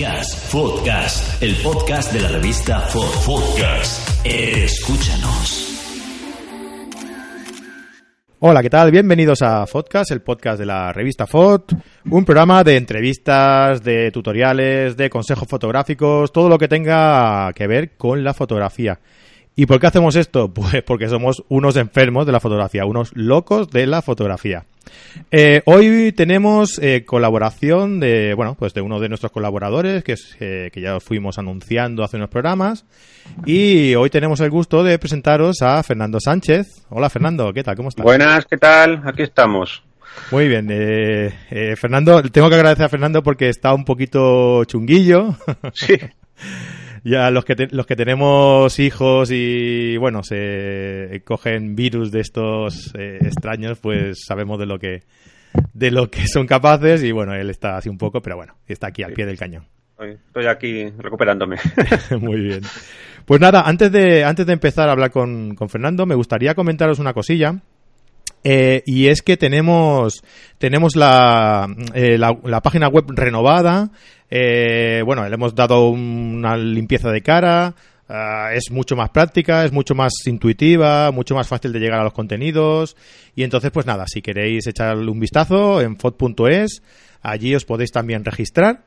Podcast, Podcast, el podcast de la revista Fod. Podcast. Escúchanos. Hola, ¿qué tal? Bienvenidos a Podcast, el podcast de la revista Fot, un programa de entrevistas, de tutoriales, de consejos fotográficos, todo lo que tenga que ver con la fotografía. ¿Y por qué hacemos esto? Pues porque somos unos enfermos de la fotografía, unos locos de la fotografía. Eh, hoy tenemos eh, colaboración de, bueno, pues de uno de nuestros colaboradores, que, es, eh, que ya fuimos anunciando hace unos programas. Y hoy tenemos el gusto de presentaros a Fernando Sánchez. Hola Fernando, ¿qué tal? ¿Cómo estás? Buenas, ¿qué tal? Aquí estamos. Muy bien. Fernando, tengo que agradecer a Fernando porque está un poquito chunguillo. Sí. ya los que los que tenemos hijos y bueno se cogen virus de estos eh, extraños pues sabemos de lo que de lo que son capaces y bueno él está así un poco pero bueno está aquí al pie del cañón. Estoy aquí recuperándome. Muy bien. Pues nada antes de antes de empezar a hablar con, con Fernando me gustaría comentaros una cosilla. Eh, y es que tenemos tenemos la, eh, la, página web renovada eh, bueno le hemos dado una limpieza de cara es mucho más práctica es mucho más intuitiva mucho más fácil de llegar a los contenidos. Y entonces pues nada si queréis echarle un vistazo en fod.es allí os podéis también registrar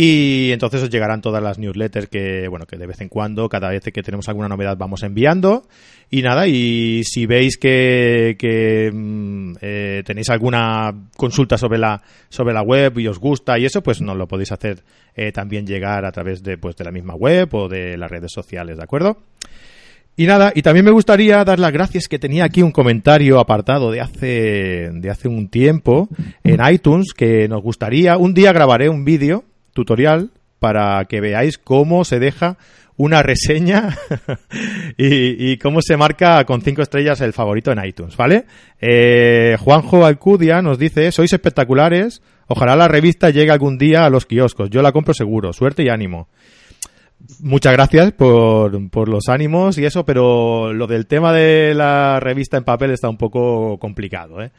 y entonces os llegarán todas las newsletters que, bueno, que de vez en cuando, cada vez que tenemos alguna novedad, vamos enviando. Y nada, y si veis que, que mm, eh, tenéis alguna consulta sobre la, sobre la web y os gusta y eso, pues nos lo podéis hacer eh, también llegar a través de, pues, de la misma web o de las redes sociales, ¿de acuerdo? Y nada, y también me gustaría dar las gracias que tenía aquí un comentario apartado de hace, de hace un tiempo en iTunes que nos gustaría, un día grabaré un vídeo tutorial para que veáis cómo se deja una reseña y, cómo se marca con cinco estrellas el favorito en iTunes, ¿vale? Eh, Juanjo Alcudia nos dice, sois espectaculares, ojalá la revista llegue algún día a los kioscos, yo la compro seguro, suerte y ánimo. Muchas gracias por, por los ánimos y eso, pero lo del tema de la revista en papel está un poco complicado, ¿eh?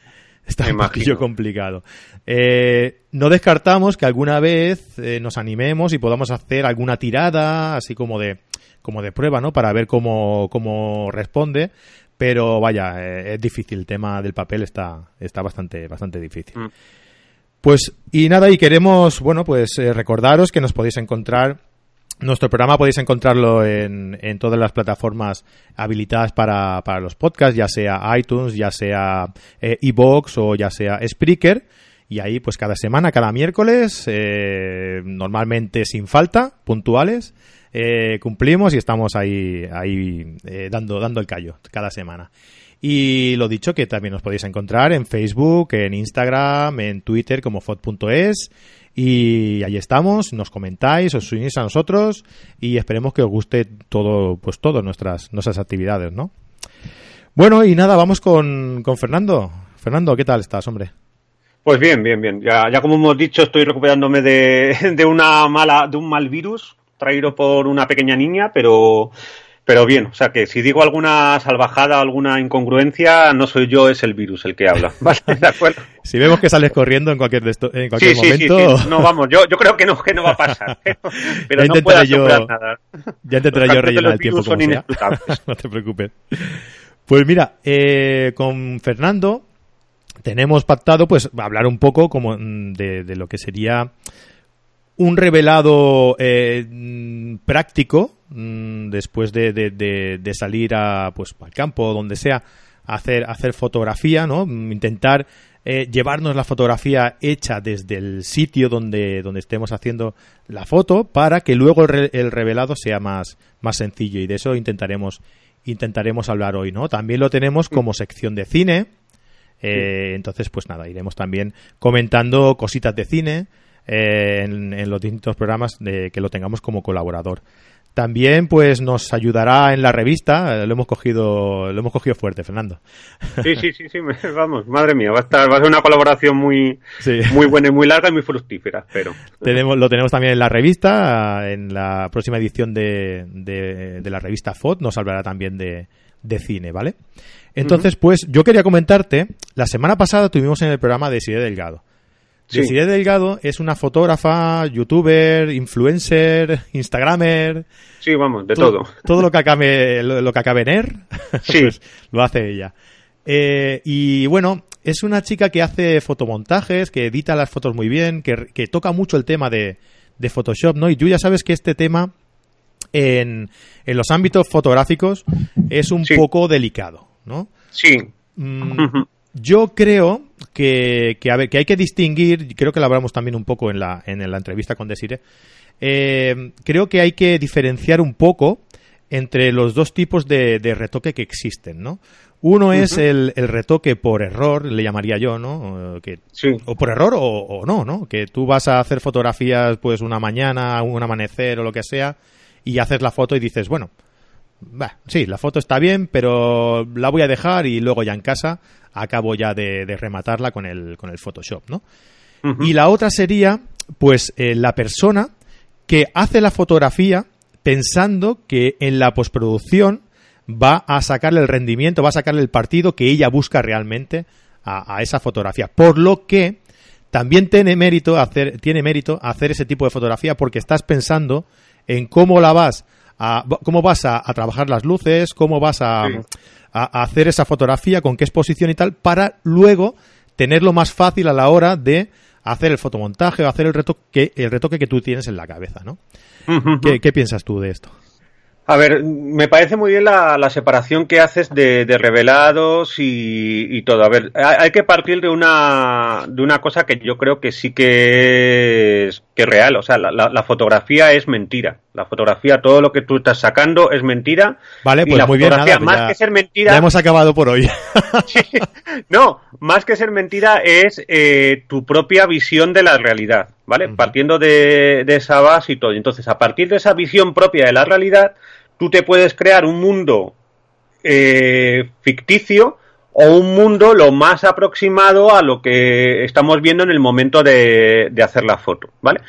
Está un poquillo complicado. Eh, no descartamos que alguna vez eh, nos animemos y podamos hacer alguna tirada, así como de, como de prueba, ¿no? Para ver cómo, cómo responde. Pero vaya, eh, es difícil. El tema del papel está, está bastante, bastante difícil. Mm. Pues, y nada, y queremos, bueno, pues recordaros que nos podéis encontrar nuestro programa podéis encontrarlo en, en todas las plataformas habilitadas para, para, los podcasts, ya sea iTunes, ya sea eh, iBox o ya sea Spreaker. Y ahí, pues cada semana, cada miércoles, eh, normalmente sin falta, puntuales, eh, cumplimos y estamos ahí, ahí eh, dando, dando el callo cada semana. Y lo dicho, que también nos podéis encontrar en Facebook, en Instagram, en Twitter como fod.es y ahí estamos, nos comentáis, os unís a nosotros y esperemos que os guste todo, pues todas nuestras, nuestras actividades, ¿no? Bueno, y nada, vamos con, con Fernando. Fernando, ¿qué tal estás, hombre? Pues bien, bien, bien. Ya, ya como hemos dicho, estoy recuperándome de, de una mala, de un mal virus traído por una pequeña niña, pero pero bien, o sea que si digo alguna salvajada, alguna incongruencia, no soy yo, es el virus el que habla. ¿Vale? ¿De acuerdo? Si vemos que sales corriendo en cualquier, en cualquier momento. Sí, sí, no, vamos, yo, yo creo que no, que no va a pasar. Pero, no puedo yo, nada. Ya intentaré yo rellenar el tiempo como sea. no te preocupes. Pues mira, eh, con Fernando tenemos pactado pues hablar un poco como mm, de, de lo que sería un revelado eh, mm, práctico mm, después de, de, salir a pues al campo o donde sea a hacer hacer fotografía no mm, intentar eh, llevarnos la fotografía hecha desde el sitio donde donde estemos haciendo la foto para que luego el, revelado sea más más sencillo. Y de eso intentaremos intentaremos hablar hoy no también lo tenemos como sección de cine. Eh, entonces pues nada iremos también comentando cositas de cine eh, en, los distintos programas de que lo tengamos como colaborador. También pues nos ayudará en la revista, lo hemos cogido, lo hemos cogido fuerte, Fernando. Sí, sí, sí, sí, vamos, madre mía, va a estar, va a ser una colaboración muy, muy buena y muy larga y muy fructífera, pero. Tenemos, lo tenemos también en la revista, en la próxima edición de, de, la revista FOD, nos hablará también de, de cine, ¿vale? Entonces, pues yo quería comentarte, la semana pasada tuvimos en el programa de Side Delgado Sí. Desiree Delgado es una fotógrafa, youtuber, influencer, instagramer, Sí, vamos, de todo. todo lo que acabe, lo, lo que acabe en er, Sí. pues lo hace ella. Eh, y bueno, es una chica que hace fotomontajes, que edita las fotos muy bien, que, que toca mucho el tema de, de Photoshop, ¿no? Y tú ya sabes que este tema en, en los ámbitos fotográficos es un Sí. poco delicado, ¿no? Sí. Mm, yo creo que, que, a ver, que hay que distinguir, creo que lo hablamos también un poco en la, en la entrevista con Desire, eh, creo que hay que diferenciar un poco entre los dos tipos de, de retoque que existen, ¿no? Uno es el, el retoque por error, le llamaría yo, ¿no? Eh, Que, Sí. o por error o, o no, ¿no? Que tú vas a hacer fotografías pues una mañana, un amanecer o lo que sea y haces la foto y dices, bueno, bah, sí, la foto está bien, pero la voy a dejar y luego ya en casa acabo ya de, de rematarla con el, con el Photoshop, ¿no? Y la otra sería, pues, eh, la persona que hace la fotografía pensando que en la postproducción va a sacarle el rendimiento, va a sacarle el partido que ella busca realmente a, a esa fotografía. Por lo que también tiene mérito hacer, tiene mérito hacer ese tipo de fotografía porque estás pensando en cómo la vas a, cómo vas a, a trabajar las luces, cómo vas a, Sí. a- a hacer esa fotografía, con qué exposición y tal, para luego tenerlo más fácil a la hora de hacer el fotomontaje o hacer el retoque, el retoque que tú tienes en la cabeza, ¿no? ¿Qué, qué piensas tú de esto? A ver, me parece muy bien la, la separación que haces de, de revelados y, y todo. A ver, hay, hay que partir de una, de una cosa que yo creo que sí que es, que real. O sea, la, la- la fotografía es mentira. La fotografía, todo lo que tú estás sacando es mentira. Vale, y pues la muy bien, nada, más ya- que ser mentira, Ya hemos acabado por hoy. no, más que ser mentira es eh, tu propia visión de la realidad, ¿vale? Partiendo de, de esa base y todo. Entonces, a partir de esa visión propia de la realidad, tú te puedes crear un mundo eh, ficticio o un mundo lo más aproximado a lo que estamos viendo en el momento de, de hacer la foto, ¿vale?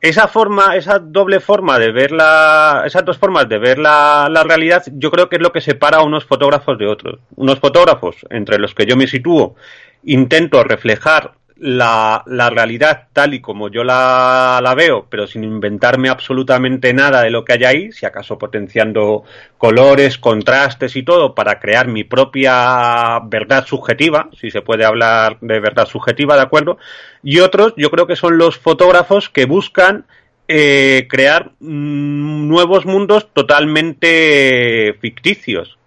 Esa forma, esa doble forma de ver la, esas dos formas de ver la, la realidad, yo creo que es lo que separa a unos fotógrafos de otros. Unos fotógrafos, entre los que yo me sitúo, intento reflejar la, la realidad tal y como yo la, la veo, pero sin inventarme absolutamente nada de lo que hay ahí, si acaso potenciando colores, contrastes y todo para crear mi propia verdad subjetiva, si se puede hablar de verdad subjetiva, ¿de acuerdo? Y otros, yo creo que son los fotógrafos que buscan eh, crear mm, nuevos mundos totalmente ficticios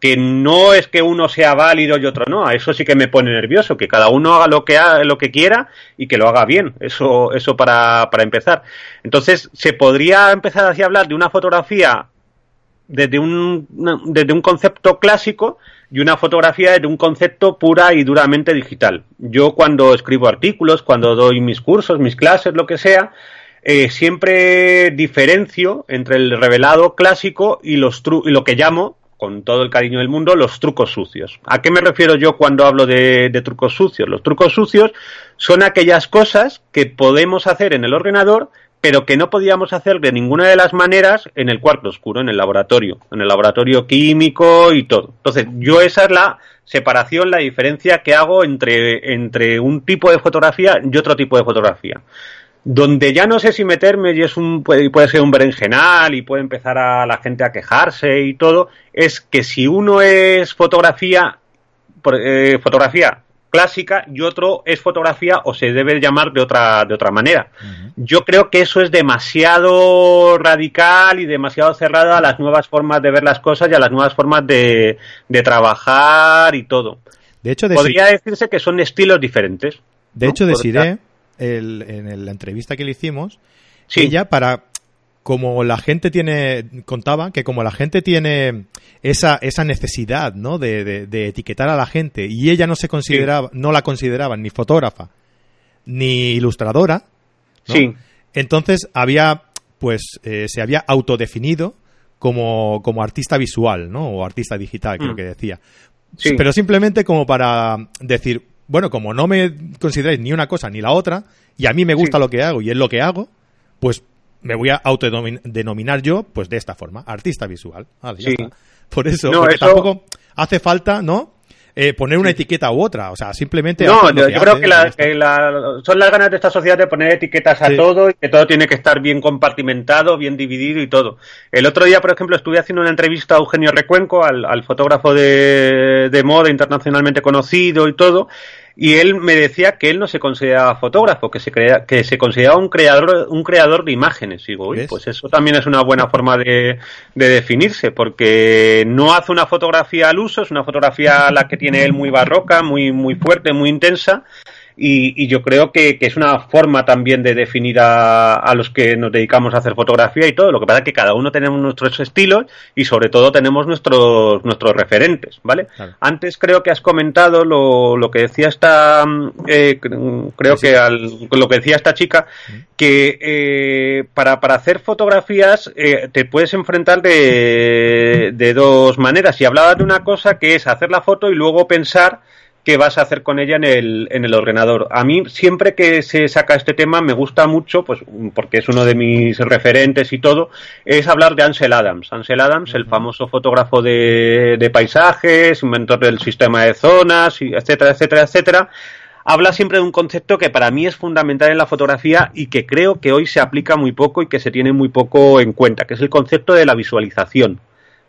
que no es que uno sea válido y otro no, a eso sí que me pone nervioso, que cada uno haga lo que ha- lo que quiera y que lo haga bien, eso eso para, para empezar. Entonces, se podría empezar así a hablar de una fotografía desde un desde un concepto clásico y una fotografía desde un concepto pura y duramente digital. Yo cuando escribo artículos, cuando doy mis cursos, mis clases, lo que sea, eh, siempre diferencio entre el revelado clásico y los tru- y lo que llamo con todo el cariño del mundo, los trucos sucios. ¿A qué me refiero yo cuando hablo de, de trucos sucios? Los trucos sucios son aquellas cosas que podemos hacer en el ordenador, pero que no podíamos hacer de ninguna de las maneras en el cuarto oscuro, en el laboratorio, en el laboratorio químico y todo. Entonces, yo esa es la separación, la diferencia que hago entre, entre un tipo de fotografía y otro tipo de fotografía donde ya no sé si meterme y es un puede, puede ser un berenjenal y puede empezar a la gente a quejarse y todo es que si uno es fotografía eh, fotografía clásica y otro es fotografía o se debe llamar de otra de otra manera. Yo creo que eso es demasiado radical y demasiado cerrado a las nuevas formas de ver las cosas y a las nuevas formas de, de trabajar y todo. De hecho, podría decirse que son estilos diferentes de ¿no? hecho Desiree, el- en la entrevista que le hicimos, Sí. ella para como la gente tiene contaba que como la gente tiene esa esa necesidad no de, de- de etiquetar a la gente y ella no se consideraba no la consideraba ni fotógrafa ni ilustradora ¿no? sí entonces había pues eh, se había autodefinido como como artista visual no o artista digital creo Mm. que decía Sí. pero simplemente como para decir bueno como no me consideráis ni una cosa ni la otra y a mí me gusta Sí. lo que hago y es lo que hago pues me voy a autodenominar yo pues de esta forma artista visual Vale, ya Sí. está. por eso No, porque eso- tampoco hace falta no eh, poner una etiqueta u otra. O sea, simplemente. No, yo, creo que, son las ganas de esta sociedad de poner etiquetas a todo y que todo tiene que estar bien compartimentado, bien dividido y todo. El otro día, por ejemplo, estuve haciendo una entrevista a Eugenio Recuenco, al, fotógrafo de, de moda internacionalmente conocido y todo y él me decía que él no se consideraba fotógrafo, que se crea, que se consideraba un creador, un creador de imágenes. Y digo, pues eso también es una buena forma de, de, definirse, porque no hace una fotografía al uso, es una fotografía la que tiene él muy barroca, muy, muy fuerte, muy intensa, y, yo creo que, es una forma también de definir a, los que nos dedicamos a hacer fotografía y todo. Lo que pasa es que cada uno tenemos nuestros estilos y sobre todo tenemos nuestros, nuestros referentes, ¿vale? Antes creo que has comentado lo, lo que decía esta, eh, creo que lo que decía esta chica, que eh, para, para hacer fotografías eh, te puedes enfrentar de, de dos maneras. Y hablaba de una cosa que es hacer la foto y luego pensar qué vas a hacer con ella en el, en el ordenador. A mí siempre que se saca este tema me gusta mucho, pues porque es uno de mis referentes y todo, es hablar de Ansel Adams. Ansel Adams, el famoso fotógrafo de, de paisajes, inventor del sistema de zonas, etcétera, etcétera, etcétera habla siempre de un concepto que para mí es fundamental en la fotografía y que creo que hoy se aplica muy poco y que se tiene muy poco en cuenta, que es el concepto de la visualización.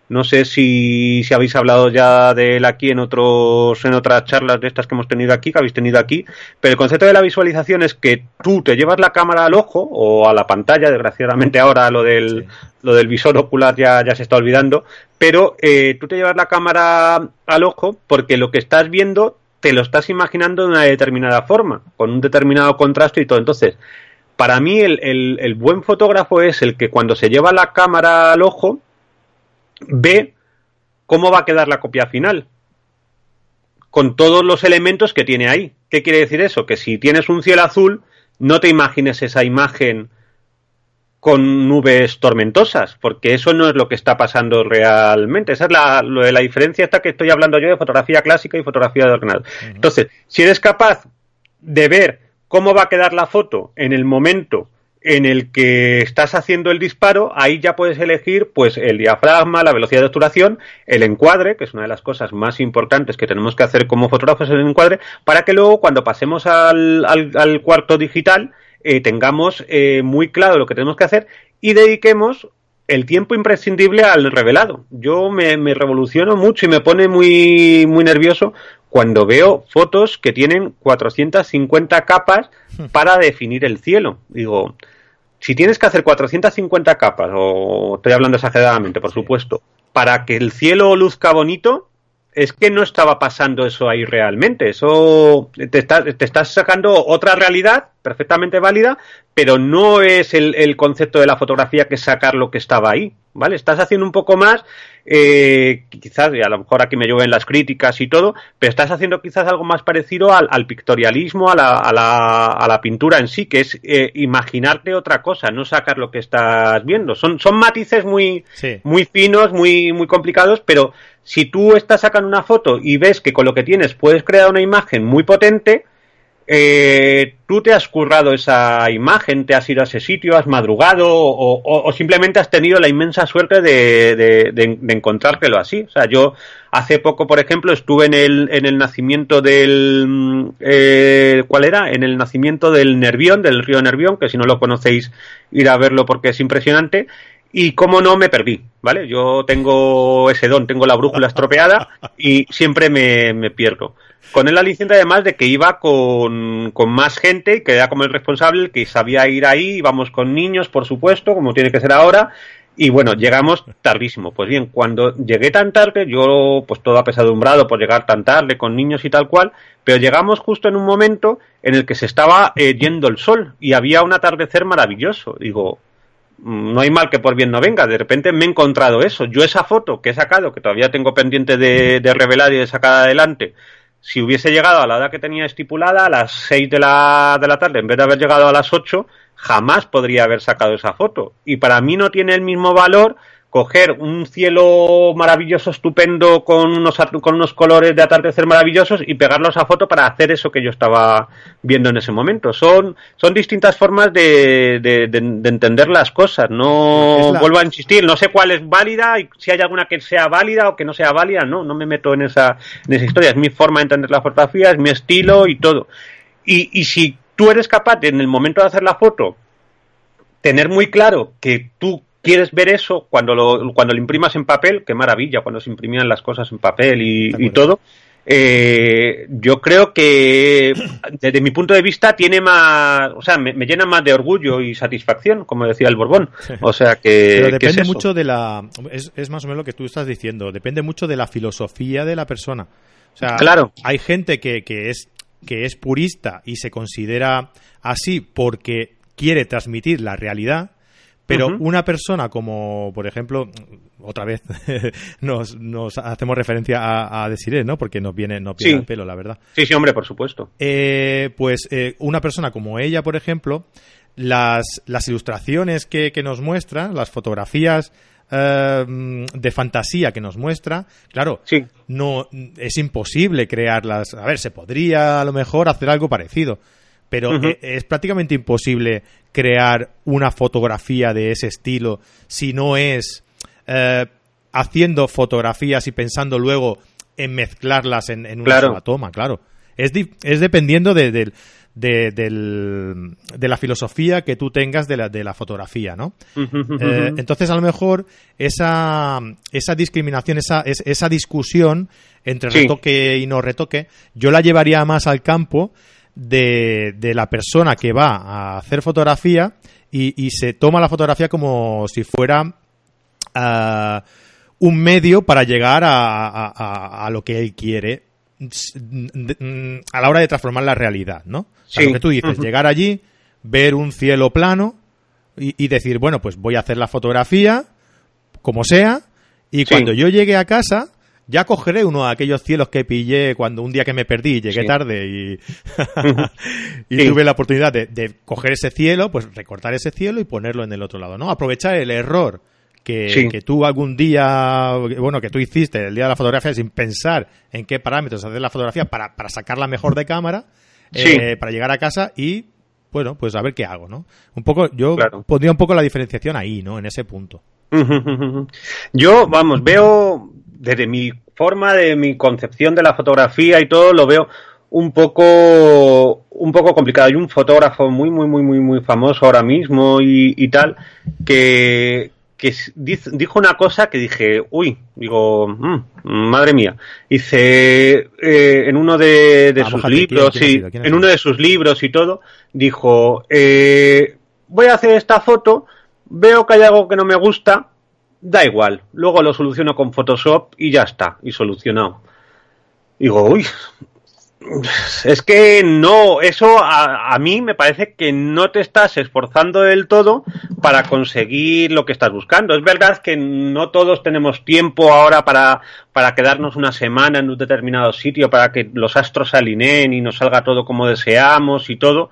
No sé si, si, habéis hablado ya de él aquí en otros en otras charlas de estas que hemos tenido aquí, que habéis tenido aquí, pero el concepto de la visualización es que tú te llevas la cámara al ojo o a la pantalla, desgraciadamente ahora lo del lo del visor ocular ya, ya se está olvidando, pero eh, tú te llevas la cámara al ojo porque lo que estás viendo te lo estás imaginando de una determinada forma, con un determinado contraste y todo. Entonces, para mí el, el buen fotógrafo es el que cuando se lleva la cámara al ojo, ve cómo va a quedar la copia final con todos los elementos que tiene ahí. ¿Qué quiere decir eso? Que si tienes un cielo azul, no te imagines esa imagen con nubes tormentosas, porque eso no es lo que está pasando realmente. Esa es la, lo de la diferencia esta que estoy hablando yo de fotografía clásica y fotografía de ordenado. Entonces, si eres capaz de ver cómo va a quedar la foto en el momento en el que estás haciendo el disparo, ahí ya puedes elegir pues el diafragma, la velocidad de obturación, el encuadre, que es una de las cosas más importantes que tenemos que hacer como fotógrafos el encuadre, para que luego cuando pasemos al, al, cuarto digital eh, tengamos eh, muy claro lo que tenemos que hacer y dediquemos el tiempo imprescindible al revelado. Yo me, me, revoluciono mucho y me pone muy, muy nervioso cuando veo fotos que tienen 450 capas para definir el cielo. Digo, si tienes que hacer 450 capas, o estoy hablando exageradamente, por supuesto, para que el cielo luzca bonito, es que no estaba pasando eso ahí realmente. Eso te, te estás sacando otra realidad perfectamente válida, pero no es el, el, concepto de la fotografía que sacar lo que estaba ahí, ¿vale? Estás haciendo un poco más, eh, quizás, y a lo mejor aquí me llueven las críticas y todo, pero estás haciendo quizás algo más parecido al, al pictorialismo, a la, a, la, a la, pintura en sí, que es eh, imaginarte otra cosa, no sacar lo que estás viendo. Son, son matices muy, muy finos, muy, muy complicados, pero si tú estás sacando una foto y ves que con lo que tienes puedes crear una imagen muy potente, eh, tú te has currado esa imagen, te has ido a ese sitio, has madrugado o, simplemente has tenido la inmensa suerte de, de, de, encontrártelo así. O sea, yo hace poco, por ejemplo, estuve en el, en el nacimiento del... Eh, ¿Cuál era? En el nacimiento del Nervión, del río Nervión, que si no lo conocéis, ir a verlo porque es impresionante. Y cómo no me perdí, ¿vale? Yo tengo ese don, tengo la brújula estropeada y siempre me, me pierdo con el aliciente además de que iba con, con, más gente, que era como el responsable, que sabía ir ahí, íbamos con niños, por supuesto, como tiene que ser ahora, y bueno, llegamos tardísimo. Pues bien, cuando llegué tan tarde, yo pues todo apesadumbrado por llegar tan tarde con niños y tal cual, pero llegamos justo en un momento en el que se estaba eh, yendo el sol y había un atardecer maravilloso. Digo, no hay mal que por bien no venga. De repente me he encontrado eso. Yo esa foto que he sacado, que todavía tengo pendiente de, de revelar y de sacar adelante, si hubiese llegado a la edad que tenía estipulada, a las 6 de la, de la tarde, en vez de haber llegado a las 8, jamás podría haber sacado esa foto. Y para mí no tiene el mismo valor coger un cielo maravilloso, estupendo, con unos, con unos colores de atardecer maravillosos y pegarlos a foto para hacer eso que yo estaba viendo en ese momento. Son, son distintas formas de, de, entender las cosas. No vuelvo a insistir, no sé cuál es válida y si hay alguna que sea válida o que no sea válida, no, no me meto en esa, en esa historia. Es mi forma de entender la fotografía, es mi estilo y todo. Y, y si tú eres capaz de, en el momento de hacer la foto, tener muy claro que tú quieres ver eso cuando lo, cuando lo imprimas en papel, qué maravilla cuando se imprimían las cosas en papel y, todo. Eh, yo creo que desde mi punto de vista tiene más, o sea, me, llena más de orgullo y satisfacción, como decía el Borbón. O sea que Pero depende mucho de la, es, es, más o menos lo que tú estás diciendo. Depende mucho de la filosofía de la persona. O sea, claro. hay gente que, que es que es purista y se considera así porque quiere transmitir la realidad pero una persona como, por ejemplo, otra vez nos, nos hacemos referencia a, a Desiree, ¿no? Porque nos viene, nos viene el pelo, la verdad. Sí, sí, hombre, por supuesto. Eh, pues eh, una persona como ella, por ejemplo, las, las ilustraciones que, que nos muestra, las fotografías eh, de fantasía que nos muestra, claro, sí. no es imposible crearlas. A ver, se podría a lo mejor hacer algo parecido, pero e, es, prácticamente imposible crear una fotografía de ese estilo si no es eh, haciendo fotografías y pensando luego en mezclarlas en, una sola toma, claro. Es, es dependiendo de, de, de, la filosofía que tú tengas de la, de la fotografía, ¿no? Eh, entonces, a lo mejor, esa, esa discriminación, esa, esa discusión entre retoque y no retoque, yo la llevaría más al campo de, de la persona que va a hacer fotografía y, se toma la fotografía como si fuera ah, un medio para llegar a, a, lo que él quiere a la hora de transformar la realidad, ¿no? O lo que tú dices, llegar allí, ver un cielo plano y, decir, bueno, pues voy a hacer la fotografía como sea y cuando yo llegue a casa ya cogeré uno de aquellos cielos que pillé cuando un día que me perdí llegué tarde y, y tuve la oportunidad de, coger ese cielo, pues recortar ese cielo y ponerlo en el otro lado, ¿no? Aprovechar el error que, que, tú algún día, bueno, que tú hiciste el día de la fotografía sin pensar en qué parámetros hacer la fotografía para, para sacarla mejor de cámara, eh, para llegar a casa y, bueno, pues a ver qué hago, ¿no? Un poco, yo pondría un poco la diferenciación ahí, ¿no? En ese punto. Yo, vamos, veo desde mi forma, de mi concepción de la fotografía y todo, lo veo un poco un poco complicado. Hay un fotógrafo muy, muy, muy, muy, muy famoso ahora mismo y, tal, que, que dijo una cosa que dije, uy, digo, mm, madre mía. Dice, eh, en uno de, sus libros, sí, en uno de sus libros y todo, dijo, eh, voy a hacer esta foto, veo que hay algo que no me gusta, da igual, luego lo soluciono con Photoshop y ya está, y solucionado. Digo, uy, es que no, eso a, mí me parece que no te estás esforzando del todo para conseguir lo que estás buscando. Es verdad que no todos tenemos tiempo ahora para, para quedarnos una semana en un determinado sitio, para que los astros se alineen y nos salga todo como deseamos y todo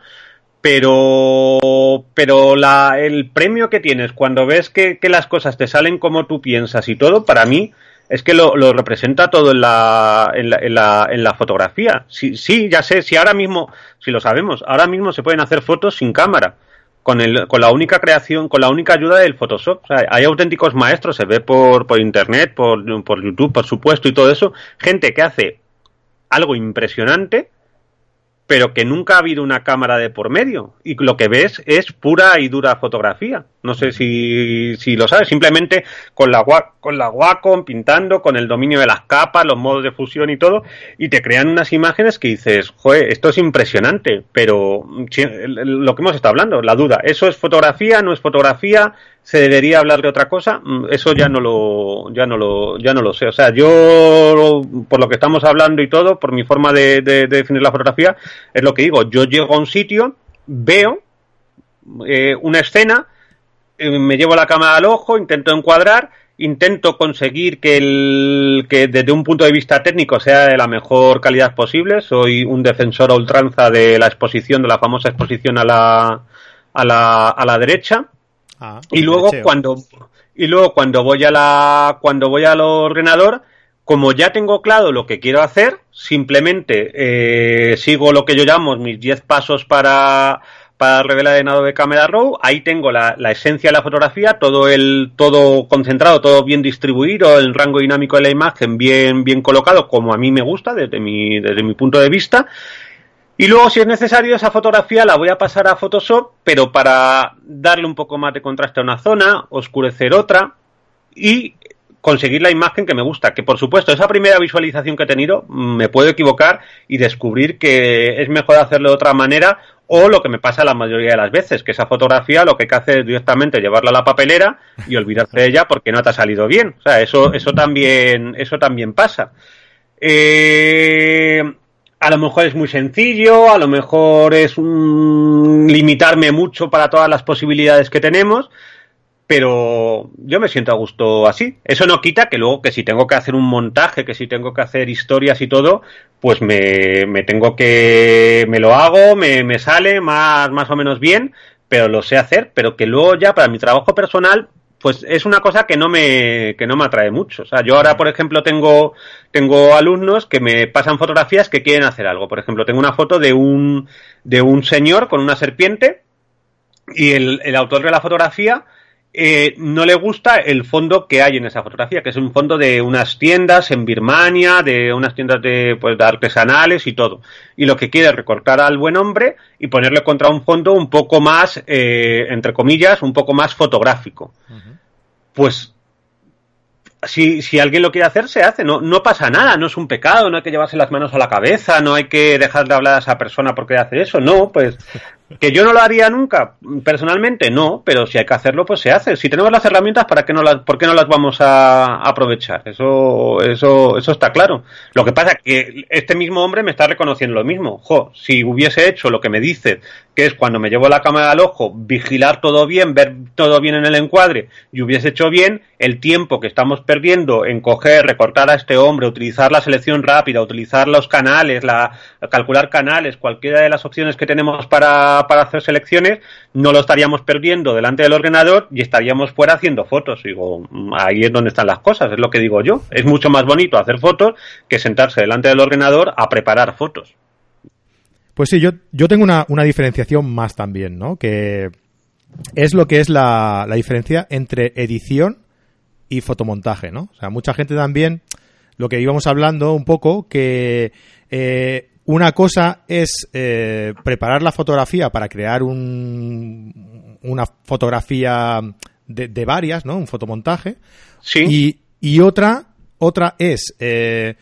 pero pero la, el premio que tienes cuando ves que, las cosas te salen como tú piensas y todo, para mí es que lo, representa todo en la, en la, en la, en la fotografía. Sí, sí, ya sé, si ahora mismo, si lo sabemos, ahora mismo se pueden hacer fotos sin cámara. Con, el, con la única creación, con la única ayuda del Photoshop. O sea, hay auténticos maestros, se ve por, internet, por YouTube, por supuesto, y todo eso. Gente que hace algo impresionante pero que nunca ha habido una cámara de por medio y lo que ves es pura y dura fotografía. No sé si, si lo sabes, simplemente con la, con la Wacom pintando, con el dominio de las capas, los modos de fusión y todo, y te crean unas imágenes que dices, joder, esto es impresionante, pero lo que hemos estado hablando, la duda, ¿eso es fotografía, no es fotografía? se debería hablar de otra cosa, mm, eso ya no lo, ya no lo, ya no lo sé. O sea, yo, por lo que estamos hablando y todo, por mi forma de, definir la fotografía, es lo que digo. Yo llego a un sitio, veo eh, una escena, me llevo la cámara al ojo, intento encuadrar, intento conseguir que, el, que desde un punto de vista técnico sea de la mejor calidad posible. Soy un defensor a ultranza de la exposición, de la famosa exposición a la, a la, a la derecha Ah, y luego cuando y luego cuando voy a la cuando voy al ordenador como ya tengo claro lo que quiero hacer, simplemente eh, sigo lo que yo llamo mis 10 pasos para, para revelar de Adobe Camera Raw. Ahí tengo la, esencia de la fotografía, todo el, todo concentrado, todo bien distribuido, el rango dinámico de la imagen bien, bien colocado, como a mí me gusta desde mi, desde mi punto de vista. Y luego, si es necesario, esa fotografía la voy a pasar a Photoshop, pero para darle un poco más de contraste a una zona, oscurecer otra y conseguir la imagen que me gusta. Que por supuesto, esa primera visualización que he tenido, mm, me puedo equivocar y descubrir que es mejor hacerlo de otra manera o lo que me pasa la mayoría de las veces, que esa fotografía lo que hay que hacer es directamente llevarla a la papelera y olvidarse de ella porque no te ha salido bien. O sea, eso, eso también, eso también pasa. Eh, a lo mejor es muy sencillo, a lo mejor es un limitarme mucho para todas las posibilidades que tenemos, pero yo me siento a gusto así. Eso no quita que luego que si tengo que hacer un montaje, que si tengo que hacer historias y todo, pues me, me tengo que, me lo hago, me, me sale más, más o menos bien, pero lo sé hacer, pero que luego ya para mi trabajo personal, pues es una cosa que no me, que no me atrae mucho. O sea, yo ahora, por ejemplo, tengo, tengo alumnos que me pasan fotografías que quieren hacer algo. Por ejemplo, tengo una foto de un, de un señor con una serpiente y el, el autor de la fotografía eh, no le gusta el fondo que hay en esa fotografía, que es un fondo de unas tiendas en Birmania, de unas tiendas de, pues, de artesanales y todo. Y lo que quiere es recortar al buen hombre y ponerle contra un fondo un poco más, eh, entre comillas, un poco más fotográfico. Pues si, si alguien lo quiere hacer, se hace. No, no pasa nada, no es un pecado, no hay que llevarse las manos a la cabeza, no hay que dejar de hablar a esa persona porque hace eso. No, pues ¿Que yo no lo haría nunca? Personalmente, no, pero si hay que hacerlo, pues se hace. Si tenemos las herramientas, ¿para qué no las, ¿por qué no las vamos a aprovechar? Eso, eso, eso está claro. Lo que pasa es que este mismo hombre me está reconociendo lo mismo. Jo, si hubiese hecho lo que me dice, que es cuando me llevo la cámara al ojo, vigilar todo bien, ver todo bien en el encuadre, y hubiese hecho bien, el tiempo que estamos perdiendo en coger, recortar a este hombre, utilizar la selección rápida, utilizar los canales, la, calcular canales, cualquiera de las opciones que tenemos para para, hacer selecciones, no lo estaríamos perdiendo delante del ordenador y estaríamos fuera haciendo fotos. Digo, ahí es donde están las cosas, es lo que digo yo. Es mucho más bonito hacer fotos que sentarse delante del ordenador a preparar fotos. Pues sí, yo, yo tengo una, diferenciación más también, ¿no? Que es lo que es la, diferencia entre edición y fotomontaje, ¿no? O sea, mucha gente también, lo que íbamos hablando un poco, que eh, una cosa es eh, preparar la fotografía para crear un, una fotografía de, varias, ¿no? Un fotomontaje. Sí. Y, otra, otra es eh,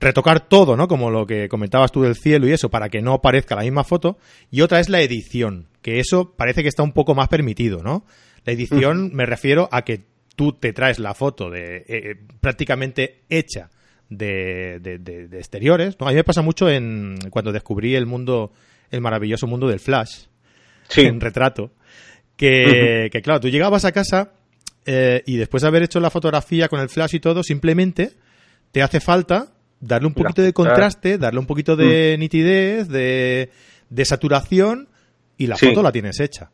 retocar todo, ¿no? Como lo que comentabas tú del cielo y eso, para que no parezca la misma foto. Y otra es la edición, que eso parece que está un poco más permitido, ¿no? La edición me refiero a que tú te traes la foto de eh, prácticamente hecha de, de, exteriores. ¿no? A mí me pasa mucho en cuando descubrí el mundo, el maravilloso mundo del flash, en retrato, que, que, claro, tú llegabas a casa eh, y después de haber hecho la fotografía con el flash y todo, simplemente te hace falta darle un poquito de contraste, darle un poquito de mm. nitidez, de, de saturación y la foto la tienes hecha.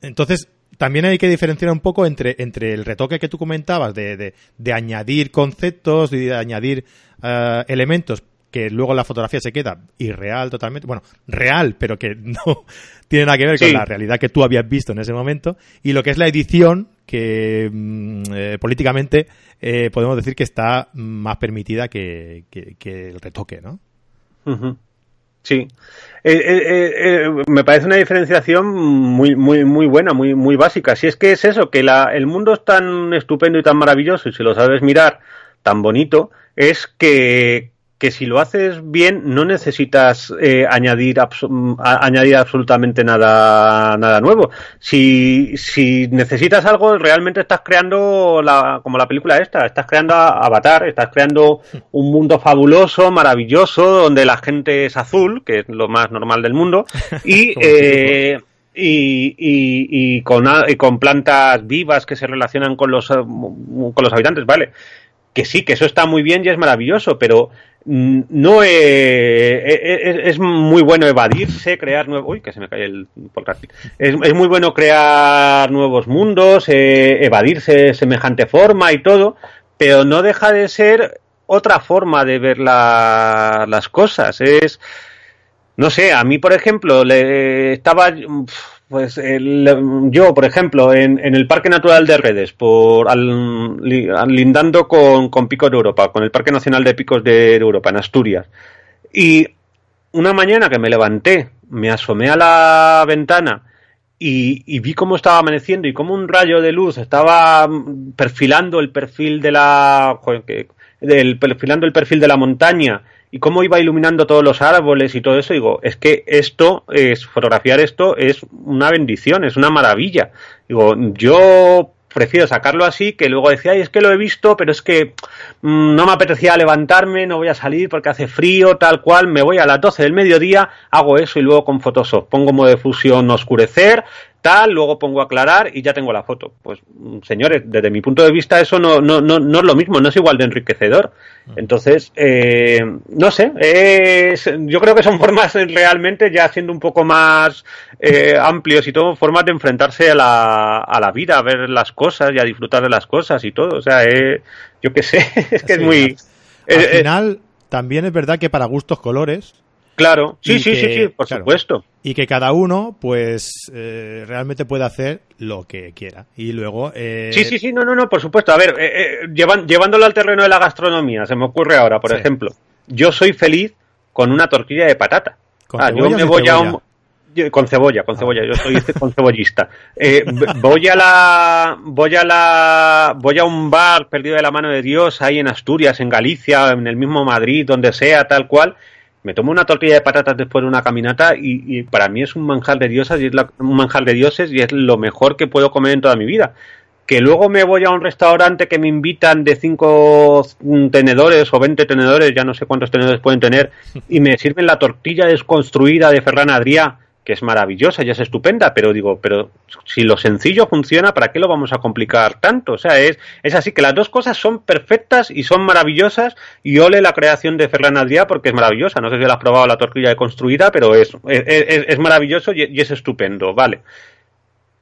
Entonces, también hay que diferenciar un poco entre, entre el retoque que tú comentabas de, de, añadir conceptos, de añadir eh, elementos que luego la fotografía se queda irreal totalmente, bueno, real, pero que no tiene nada que ver con la realidad que tú habías visto en ese momento, y lo que es la edición, que mm, eh, políticamente eh, podemos decir que está más permitida que, que, el retoque, ¿no? Sí. Eh, eh, eh, me parece una diferenciación muy, muy, muy buena, muy, muy básica. Si es que es eso, que la, el mundo es tan estupendo y tan maravilloso, y si lo sabes mirar, tan bonito, es que, que si lo haces bien no necesitas eh, añadir, añadir absolutamente nada, nada nuevo. Si, si necesitas algo, realmente estás creando, la, como la película esta, estás creando Avatar, estás creando un mundo fabuloso, maravilloso, donde la gente es azul, que es lo más normal del mundo, y... eh, y, y, y, con, y con plantas vivas que se relacionan con los, con los habitantes, ¿vale? Que sí, que eso está muy bien y es maravilloso, pero mm, no es, muy bueno evadirse, crear nuevos. Uy, que se me cae el podcast. Es, es muy bueno crear nuevos mundos, eh, evadirse de semejante forma y todo, pero no deja de ser otra forma de ver las cosas. Es, no sé, a mí, por ejemplo, le estaba pues yo, por ejemplo, en, el Parque Natural de Redes, por al, lindando con, con Picos de Europa, con el Parque Nacional de Picos de Europa, en Asturias. Y una mañana que me levanté, me asomé a la ventana y, vi cómo estaba amaneciendo y cómo un rayo de luz estaba perfilando el perfil de la del, perfilando el perfil de la montaña y cómo iba iluminando todos los árboles y todo eso, digo, es que esto es, fotografiar esto es una bendición, es una maravilla. Digo, yo prefiero sacarlo así que luego decía, es que lo he visto, pero es que mm, no me apetecía levantarme, no voy a salir porque hace frío, tal cual, me voy a las 12 del mediodía, hago eso y luego con Photoshop pongo modo de fusión oscurecer, tal, luego pongo aclarar y ya tengo la foto. Pues, mm, señores, desde mi punto de vista eso no, no, no, no es lo mismo, no es igual de enriquecedor. Mm. Entonces, eh, no sé, es, yo creo que son formas realmente, ya siendo un poco más eh, amplios y todo, formas de enfrentarse a la, a la vida, a ver las cosas y a disfrutar de las cosas y todo. O sea, eh, yo qué sé, es que es muy... Al final, también es verdad que para gustos colores, Claro, sí, sí, sí, sí, por supuesto. Y que cada uno, pues, eh, realmente puede hacer lo que quiera. Y luego. Eh... Sí, sí, sí, no, no, no, por supuesto. A ver, eh, eh llevándolo al terreno de la gastronomía, se me ocurre ahora, por ejemplo, yo soy feliz con una tortilla de patata. ¿Con ah, yo me voy a un, con cebolla, con cebolla, yo soy con cebollista. Eh, voy a la, voy a la, voy a un bar perdido de la mano de Dios ahí en Asturias, en Galicia, en el mismo Madrid, donde sea, tal cual, me tomo una tortilla de patatas después de una caminata y, para mí es un manjar de dioses y es un manjar de dioses y es lo mejor que puedo comer en toda mi vida. Que luego me voy a un restaurante que me invitan de cinco tenedores o 20 tenedores, ya no sé cuántos tenedores pueden tener, y me sirven la tortilla desconstruida de Ferran Adrià que es maravillosa y es estupenda, pero digo, pero si lo sencillo funciona, ¿para qué lo vamos a complicar tanto? O sea, es, es así que las dos cosas son perfectas y son maravillosas y ole la creación de Ferran Adrià porque es maravillosa. No sé si la has probado la tortilla construida, pero es, es, maravilloso y, y, es estupendo, vale.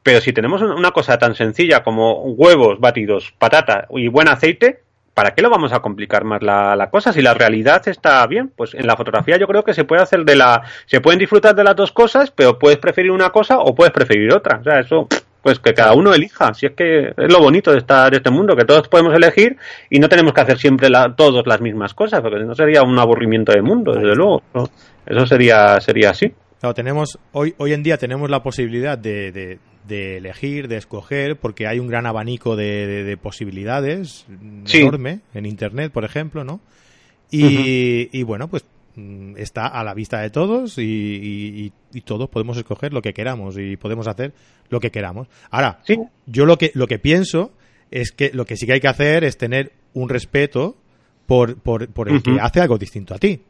Pero si tenemos una cosa tan sencilla como huevos batidos, patata y buen aceite, ¿para qué lo vamos a complicar más la, cosa? Si la realidad está bien, pues en la fotografía yo creo que se puede hacer de la, se pueden disfrutar de las dos cosas, pero puedes preferir una cosa o puedes preferir otra. O sea, eso, pues que cada uno elija. Si es que es lo bonito de estar en este mundo, que todos podemos elegir y no tenemos que hacer siempre la, todos las mismas cosas, porque no sería un aburrimiento de mundo, desde luego. Eso sería, sería así. Claro, tenemos, hoy, hoy en día tenemos la posibilidad de de elegir, de escoger, porque hay un gran abanico de, posibilidades enorme en Internet, por ejemplo, ¿no? Y, bueno, pues mm, está a la vista de todos y, todos podemos escoger lo que queramos y podemos hacer lo que queramos. Ahora, yo lo que, lo que pienso es que lo que sí que hay que hacer es tener un respeto por, por, por el que hace algo distinto a ti.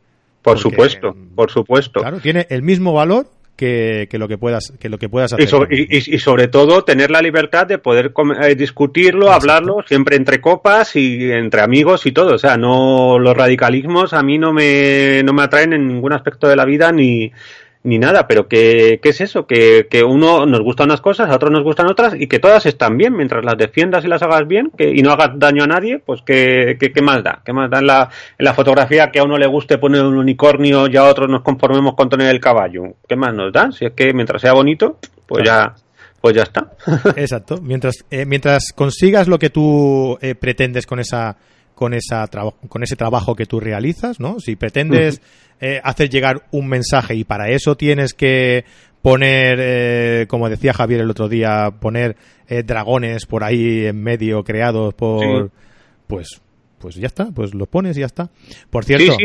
Por supuesto, por supuesto. Claro, tiene el mismo valor que, lo que puedas que lo que puedas hacer. y sobre, todo tener la libertad de poder eh, discutirlo hablarlo siempre entre copas y entre amigos y todo. O sea no los radicalismos a mí no me no me atraen en ningún aspecto de la vida ni ni nada, pero que, ¿qué es eso? Que, que, uno nos gusta unas cosas, a otros nos gustan otras y que todas están bien mientras las defiendas y las hagas bien que, y no hagas daño a nadie, pues ¿qué, qué, más da? ¿Qué más da en la, en la fotografía que a uno le guste poner un unicornio y a otros nos conformemos con tener el caballo? ¿Qué más nos da? Si es que mientras sea bonito, pues ya pues ya está. Exacto. Mientras, eh, mientras consigas lo que tú eh, pretendes con esa con esa con ese trabajo que tú realizas, ¿no? Si pretendes eh, hacer llegar un mensaje y para eso tienes que poner, eh, como decía Javier el otro día, poner eh, dragones por ahí en medio creados por, pues, pues ya está, pues lo pones y ya está. Por cierto,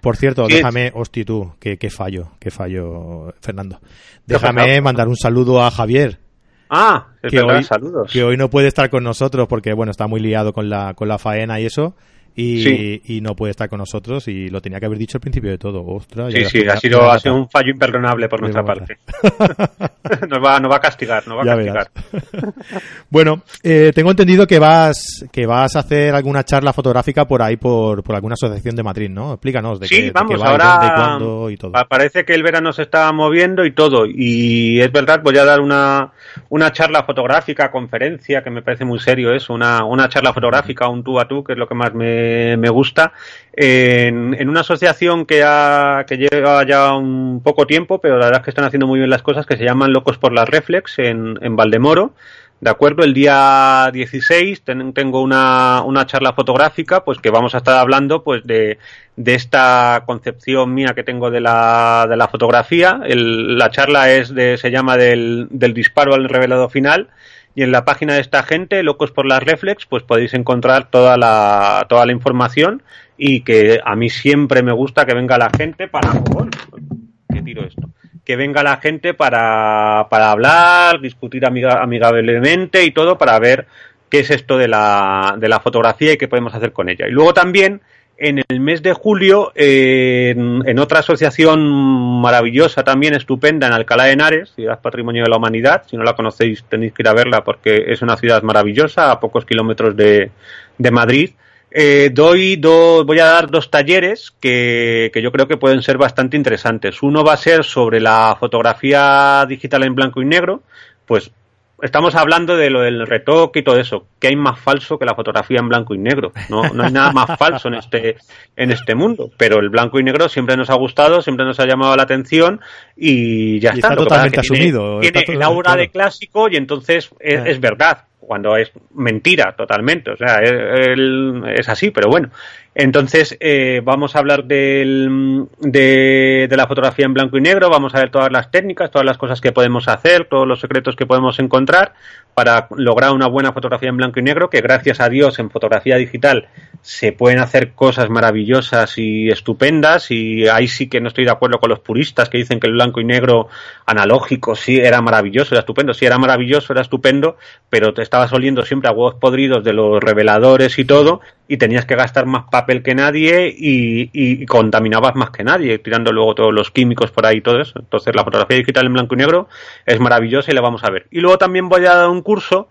por cierto, déjame, hosti tú, que, fallo, que fallo, Fernando. Déjame mandar un saludo a Javier. Ah, que hoy, saludos. Que hoy no puede estar con nosotros porque, bueno, está muy liado con la, con la faena y eso y, no puede estar con nosotros y lo tenía que haber dicho al principio de todo. Ostras, sí, sí, ha sido, ha sido un fallo imperdonable por nuestra parte. nos, va, nos va a castigar, nos va a castigar. bueno, eh, tengo entendido que vas que vas a hacer alguna charla fotográfica por ahí, por, por alguna asociación de Madrid, ¿no? Explícanos de sí, qué, vamos, va, ahora dónde, cuándo y todo. Parece que el verano se está moviendo y todo. Y es verdad, voy a dar una, una charla fotográfica, conferencia, que me parece muy serio eso, una, una charla fotográfica, un tú a tú, que es lo que más me me, gusta, en, en, una asociación que, ha, que lleva ya un poco tiempo, pero la verdad es que están haciendo muy bien las cosas, que se llaman Locos por las Reflex en, en Valdemoro. ¿De acuerdo? El día 16 tengo una, una, charla fotográfica, pues que vamos a estar hablando pues de, de esta concepción mía que tengo de la, de la fotografía. El, la charla es de, se llama del, del disparo al revelado final y en la página de esta gente, Locos por las Reflex, pues podéis encontrar toda la, toda la información y que a mí siempre me gusta que venga la gente para... ¿Qué tiro esto? Que venga la gente para, para hablar, discutir amigablemente y todo para ver qué es esto de la, de la fotografía y qué podemos hacer con ella. Y luego también en el mes de julio en, otra asociación maravillosa también estupenda en Alcalá de Henares, ciudad patrimonio de la humanidad. Si no la conocéis tenéis que ir a verla porque es una ciudad maravillosa a pocos kilómetros de, de Madrid. Eh, doy voy a dar dos talleres que, que yo creo que pueden ser bastante interesantes. Uno va a ser sobre la fotografía digital en blanco y negro, pues estamos hablando de lo del retoque y todo eso. ¿Qué hay más falso que la fotografía en blanco y negro? No, no hay nada más falso en este, en este mundo. Pero el blanco y negro siempre nos ha gustado, siempre nos ha llamado la atención y ya está. está. totalmente asumido. Tiene, el aura de clásico y entonces es verdad cuando es mentira totalmente, o sea, es, así, pero bueno. Entonces, eh, vamos a hablar del, de, de, la fotografía en blanco y negro, vamos a ver todas las técnicas, todas las cosas que podemos hacer, todos los secretos que podemos encontrar para lograr una buena fotografía en blanco y negro, que gracias a Dios en fotografía digital se pueden hacer cosas maravillosas y estupendas, y ahí sí que no estoy de acuerdo con los puristas que dicen que el blanco y negro analógico sí era maravilloso, era estupendo, sí era maravilloso, era estupendo, pero te estabas oliendo siempre a huevos podridos de los reveladores y todo, y tenías que gastar más papel que nadie y, y, contaminabas más que nadie, tirando luego todos los químicos por ahí y todo eso. Entonces la fotografía digital en blanco y negro es maravillosa y la vamos a ver. Y luego también voy a dar un curso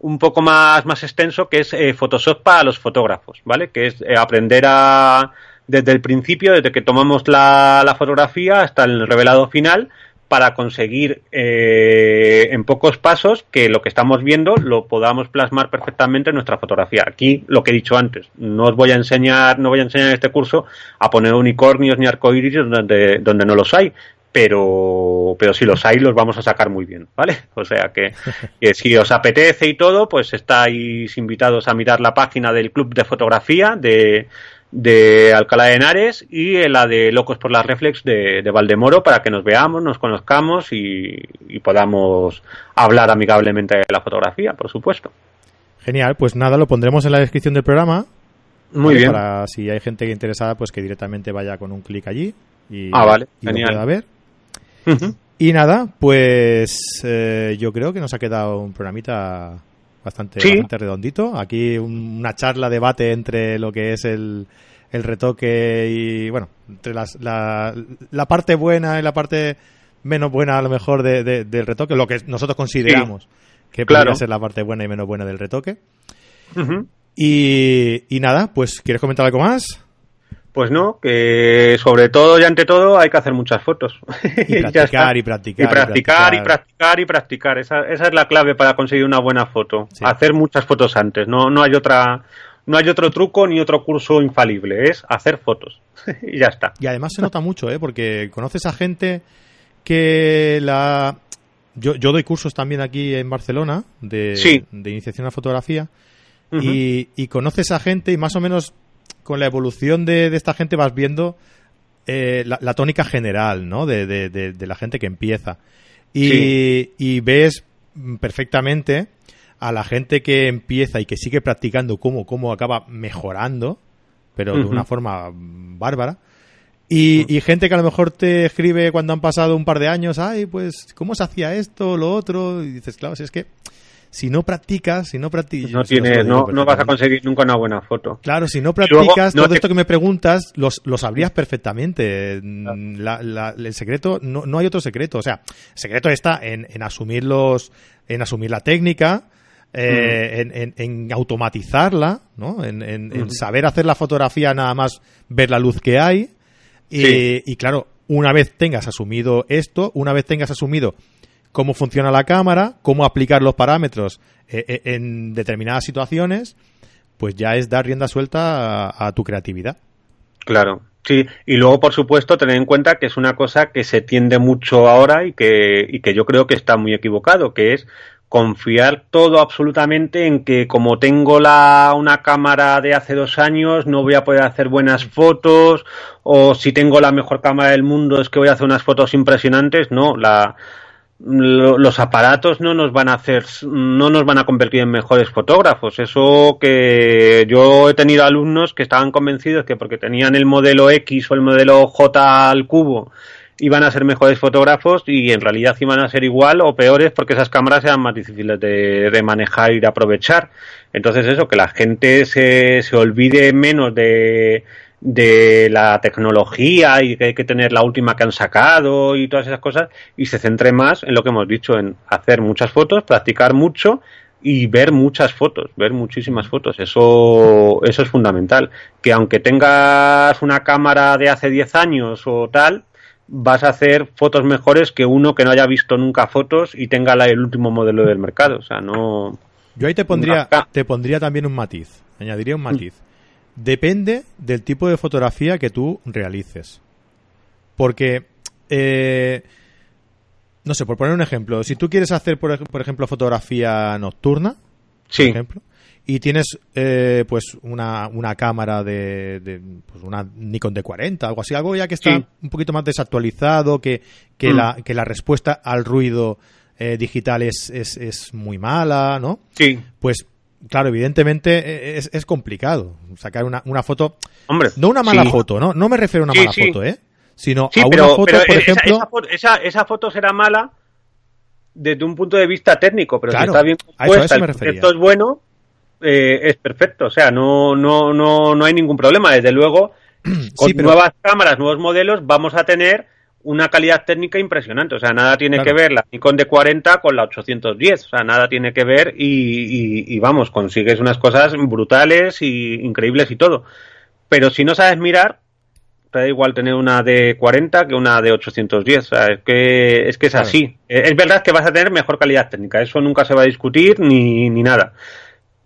un poco más, más extenso que es eh, Photoshop para los fotógrafos, ¿vale? Que es eh, aprender a desde el principio, desde que tomamos la, la fotografía hasta el revelado final, para conseguir eh, en pocos pasos que lo que estamos viendo lo podamos plasmar perfectamente en nuestra fotografía. Aquí lo que he dicho antes, no os voy a enseñar, no voy a enseñar en este curso a poner unicornios ni arcoíris donde, donde no los hay, pero, pero si los hay los vamos a sacar muy bien, ¿vale? O sea que, que, si os apetece y todo, pues estáis invitados a mirar la página del Club de Fotografía de, de Alcalá de Henares y la de Locos por las Reflex de, de Valdemoro para que nos veamos, nos conozcamos y, podamos hablar amigablemente de la fotografía, por supuesto. Genial, pues nada, lo pondremos en la descripción del programa. Muy bien. Para si hay gente interesada, pues que directamente vaya con un clic allí y, ah, vale. Genial. pueda ver. Y nada, pues eh, yo creo que nos ha quedado un programita bastante, redondito. Aquí una charla, debate entre lo que es el, el retoque y, bueno, entre las, la, la, parte buena y la parte menos buena a lo mejor de, del retoque, lo que nosotros consideramos que claro. podría ser la parte buena y menos buena del retoque. y, y nada, pues, ¿quieres comentar algo más? Pues no, que sobre todo y ante todo hay que hacer muchas fotos. Y practicar, y practicar, y practicar. Y practicar y practicar, Esa, esa es la clave para conseguir una buena foto. Hacer muchas fotos antes. No, no hay otra, no hay otro truco ni otro curso infalible. Es hacer fotos. y ya está. Y además se nota mucho, ¿eh? Porque conoces a gente que la... Yo, yo doy cursos también aquí en Barcelona de, de iniciación a fotografía. y, y conoces a gente y más o menos con la evolución de, esta gente vas viendo eh, la, tónica general, ¿no? De, la gente que empieza. Y, ves perfectamente a la gente que empieza y que sigue practicando cómo, cómo acaba mejorando, pero de una forma bárbara. Y, y, gente que a lo mejor te escribe cuando han pasado un par de años, ay, pues, ¿cómo se hacía esto, lo otro? Y dices, claro, si es que si no practicas, si no practicas... No, no, no vas a conseguir nunca una buena foto. Claro, si no practicas todo esto que me preguntas, los, lo sabrías perfectamente. el secreto, no, no hay otro secreto. O sea, el secreto está en, en asumir los, en asumir la técnica, eh, en, en, automatizarla, ¿no? En, saber hacer la fotografía nada más ver la luz que hay. Y, y, claro, una vez tengas asumido esto, una vez tengas asumido cómo funciona la cámara, cómo aplicar los parámetros eh, eh, en determinadas situaciones, pues ya es dar rienda suelta a, tu creatividad. Claro, sí. Y luego, por supuesto, tener en cuenta que es una cosa que se tiende mucho ahora y que, y que yo creo que está muy equivocado, que es confiar todo absolutamente en que como tengo la, una cámara de hace dos años no voy a poder hacer buenas fotos o si tengo la mejor cámara del mundo es que voy a hacer unas fotos impresionantes. No, la, los aparatos no nos van a hacer, no nos van a convertir en mejores fotógrafos. Eso que yo he tenido alumnos que estaban convencidos que porque tenían el modelo X o el modelo J al cubo iban a ser mejores fotógrafos y en realidad iban a ser igual o peores porque esas cámaras eran más difíciles de, de manejar y de aprovechar. Entonces eso, que la gente se, se olvide menos de, de la tecnología y que hay que tener la última que han sacado y todas esas cosas y se centre más en lo que hemos dicho, en hacer muchas fotos, practicar mucho y ver muchas fotos, ver muchísimas fotos. Eso, eso es fundamental. Que aunque tengas una cámara de hace 10 años o tal, vas a hacer fotos mejores que uno que no haya visto nunca fotos y tenga el último modelo del mercado. O sea, no. Yo ahí te pondría, te pondría también un matiz. Añadiría un matiz. Depende del tipo de fotografía que tú realices. Porque, eh, no sé, por poner un ejemplo, si tú quieres hacer, por, ejemplo, fotografía nocturna, por ejemplo, y tienes eh, pues una, una cámara de, pues una Nikon D40, algo así, algo ya que está un poquito más desactualizado, que, que, mm. la, que la respuesta al ruido eh, digital es, es, es, muy mala, ¿no? Sí. Pues claro, evidentemente e, es, es complicado sacar una, una foto. Hombre, no una mala foto, ¿no? No me refiero a una mala foto, ¿eh? Sino a una foto, por ejemplo. Esa, esa, foto será mala desde un punto de vista técnico, pero si está bien compuesta, el concepto es bueno, eh, es perfecto. O sea, no, no, no, no hay ningún problema. Desde luego, con nuevas cámaras, nuevos modelos, vamos a tener una calidad técnica impresionante. O sea, nada tiene que ver la Nikon de 40 con la 810. O sea, nada tiene que ver y, vamos, consigues unas cosas brutales y increíbles y todo. Pero si no sabes mirar, te da igual tener una de 40 que una de 810. O sea, es que es, que es así. Es verdad que vas a tener mejor calidad técnica. Eso nunca se va a discutir ni, ni nada.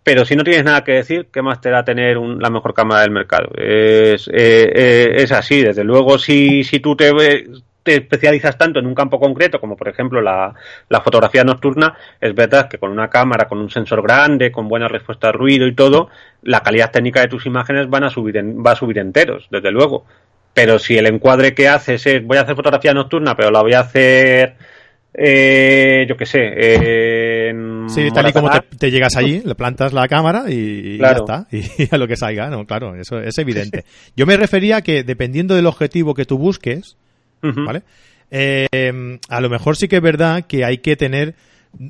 Pero si no tienes nada que decir, ¿qué más te da tener la mejor cámara del mercado? Es, eh, eh, es así, desde luego, si, si tú te, te especializas tanto en un campo concreto, como por ejemplo la, la, fotografía nocturna, es verdad que con una cámara, con un sensor grande, con buena respuesta al ruido y todo, la calidad técnica de tus imágenes van a subir va a subir enteros, desde luego. Pero si el encuadre que haces es voy a hacer fotografía nocturna, pero la voy a hacer eh, yo qué sé. Eh, sí, tal y como te, llegas allí, le plantas la cámara y, ya está. Y a lo que salga, ¿no? Claro, eso es evidente. Yo me refería a que dependiendo del objetivo que tú busques, ¿vale? Eh, a lo mejor sí que es verdad que hay que tener.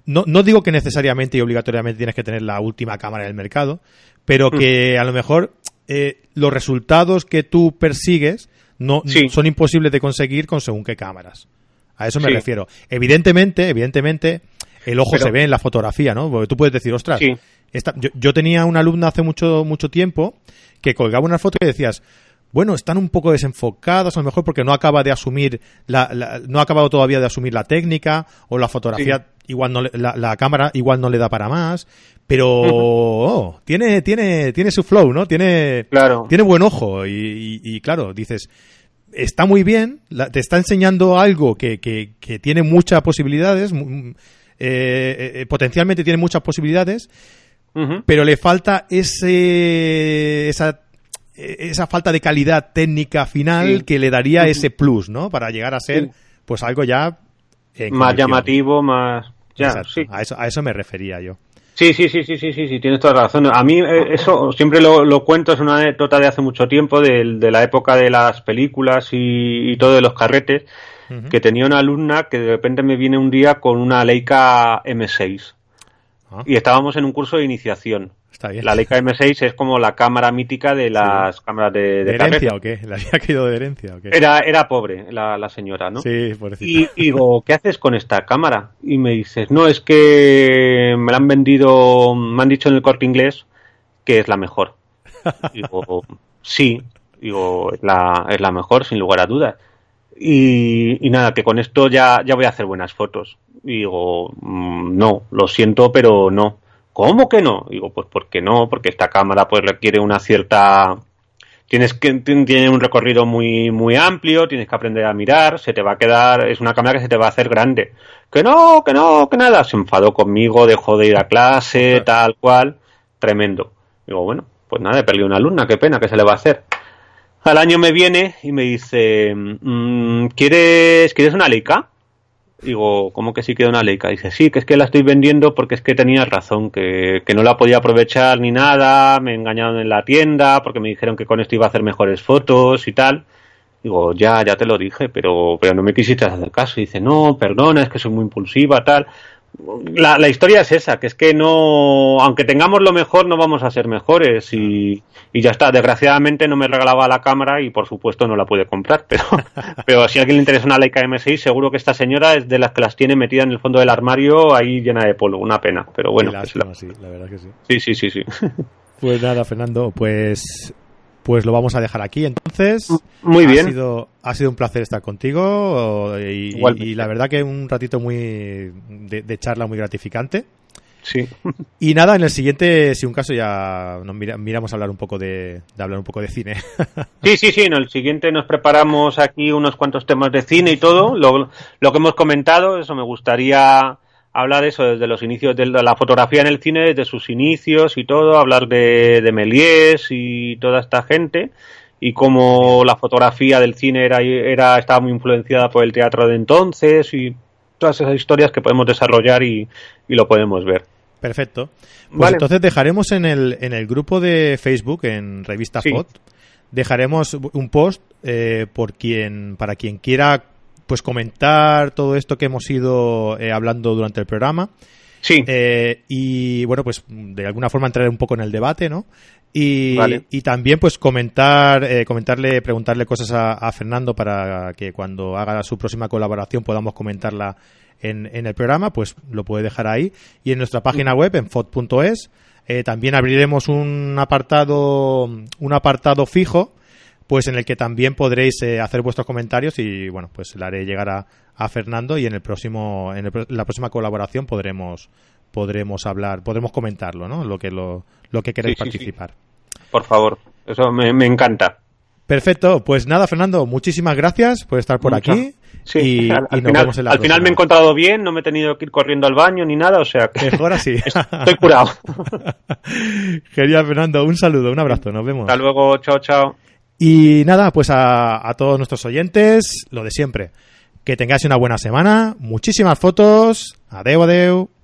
No, no digo que necesariamente y obligatoriamente tienes que tener la última cámara del mercado, pero que a lo mejor eh, los resultados que tú persigues no son imposibles de conseguir con según qué cámaras. A eso me refiero. Evidentemente, evidentemente, el ojo se ve en la fotografía, ¿no? Porque tú puedes decir, ostras, esta, yo, tenía una alumna hace mucho, mucho tiempo que colgaba una foto y decías, bueno, están un poco desenfocadas, a lo mejor porque no acaba de asumir, la, no ha acabado todavía de asumir la técnica, o la fotografía igual no la, cámara igual no le da para más, pero oh, tiene, tiene, tiene su flow, ¿no? Tiene, claro. tiene buen ojo, y, y claro, dices, está muy bien, te está enseñando algo que, que, que tiene muchas posibilidades, eh, eh, eh, potencialmente tiene muchas posibilidades, pero le falta ese, esa, esa falta de calidad técnica final que le daría ese plus, ¿no? Para llegar a ser, pues algo ya... Más llamativo, más... Ya, a, eso, a eso me refería yo. Sí, sí, sí, sí, sí, sí, sí, tienes toda la razón. A mí eh, eso siempre lo, lo, cuento, es una anécdota de hace mucho tiempo, de, de la época de las películas y, y todo de los carretes, que tenía una alumna que de repente me viene un día con una Leica M6. Ah. Y estábamos en un curso de iniciación. Está bien. La Leica M6 es como la cámara mítica de las cámaras de, de, herencia o qué? ¿Le había caído de herencia o qué? Era, era pobre la, la señora, ¿no? Sí, Y, y digo, ¿qué haces con esta cámara? Y me dices, no, es que me la han vendido, me han dicho en el corte inglés que es la mejor. Digo, sí, digo, es la, es la mejor, sin lugar a dudas. Y, nada, que con esto ya, ya voy a hacer buenas fotos. Y digo, mm, no, lo siento, pero no. ¿Cómo que no? Digo, pues porque no, porque esta cámara pues requiere una cierta tienes que tiene un recorrido muy muy amplio, tienes que aprender a mirar, se te va a quedar, es una cámara que se te va a hacer grande. Que no, que no, que nada, se enfadó conmigo, dejó de ir a clase, tal cual, tremendo. Digo, bueno, pues nada, he perdido una alumna, qué pena, ¿qué se le va a hacer? Al año me viene y me dice, mm, ¿quieres, ¿quieres una Leica? Digo, ¿cómo que sí quiero una Leica? Dice, sí, que es que la estoy vendiendo porque es que tenías razón, que, que no la podía aprovechar ni nada, me engañaron en la tienda porque me dijeron que con esto iba a hacer mejores fotos y tal. Digo, ya, ya te lo dije, pero, pero no me quisiste hacer caso. Y dice, no, perdona, es que soy muy impulsiva, tal la, la, historia es esa, que es que no, aunque tengamos lo mejor, no vamos a ser mejores y, y, ya está. Desgraciadamente no me regalaba la cámara y por supuesto no la pude comprar, pero, pero si a alguien le interesa una Leica M6, seguro que esta señora es de las que las tiene metida en el fondo del armario ahí llena de polvo, una pena, pero bueno. Lástima, sí, la verdad que sí. Sí, sí, sí, sí. Pues nada, Fernando, pues pues lo vamos a dejar aquí entonces. Muy bien. Ha sido, ha sido un placer estar contigo y, la verdad que un ratito muy de, charla muy gratificante. Sí. Y nada, en el siguiente, si un caso, ya nos miramos a hablar un poco de, hablar un poco de cine. Sí, sí, sí. En el siguiente nos preparamos aquí unos cuantos temas de cine y todo. Lo, lo que hemos comentado, eso me gustaría hablar eso desde los inicios de la fotografía en el cine, desde sus inicios y todo, hablar de, de Méliès y toda esta gente y cómo la fotografía del cine era, era estaba muy influenciada por el teatro de entonces y todas esas historias que podemos desarrollar y, lo podemos ver. Perfecto. Pues entonces dejaremos en el, en el grupo de Facebook, en Revista Fot, dejaremos un post eh, por quien, para quien quiera pues comentar todo esto que hemos ido eh, hablando durante el programa. Sí. Eh, y bueno, pues de alguna forma entrar un poco en el debate, ¿no? Y, y también pues comentar, eh, comentarle, preguntarle cosas a, Fernando para que cuando haga su próxima colaboración podamos comentarla en, en el programa, pues lo puede dejar ahí. Y en nuestra página web, en fot.es, también abriremos un apartado, un apartado fijo pues en el que también podréis eh, hacer vuestros comentarios y bueno, pues le haré llegar a, a Fernando y en el próximo en la próxima colaboración podremos podremos hablar, podremos comentarlo, ¿no? Lo que lo, lo que queréis participar. Por favor, eso me, encanta. Perfecto, pues nada, Fernando, muchísimas gracias por estar por aquí. Sí, y, al, final, al final, me he encontrado bien, no me he tenido que ir corriendo al baño ni nada, o sea que. Mejor así. Estoy curado. Genial, Fernando, un saludo, un abrazo, nos vemos. Hasta luego, chao, chao. Y nada, pues a, todos nuestros oyentes, lo de siempre. Que tengáis una buena semana, muchísimas fotos. Adeu, adeu.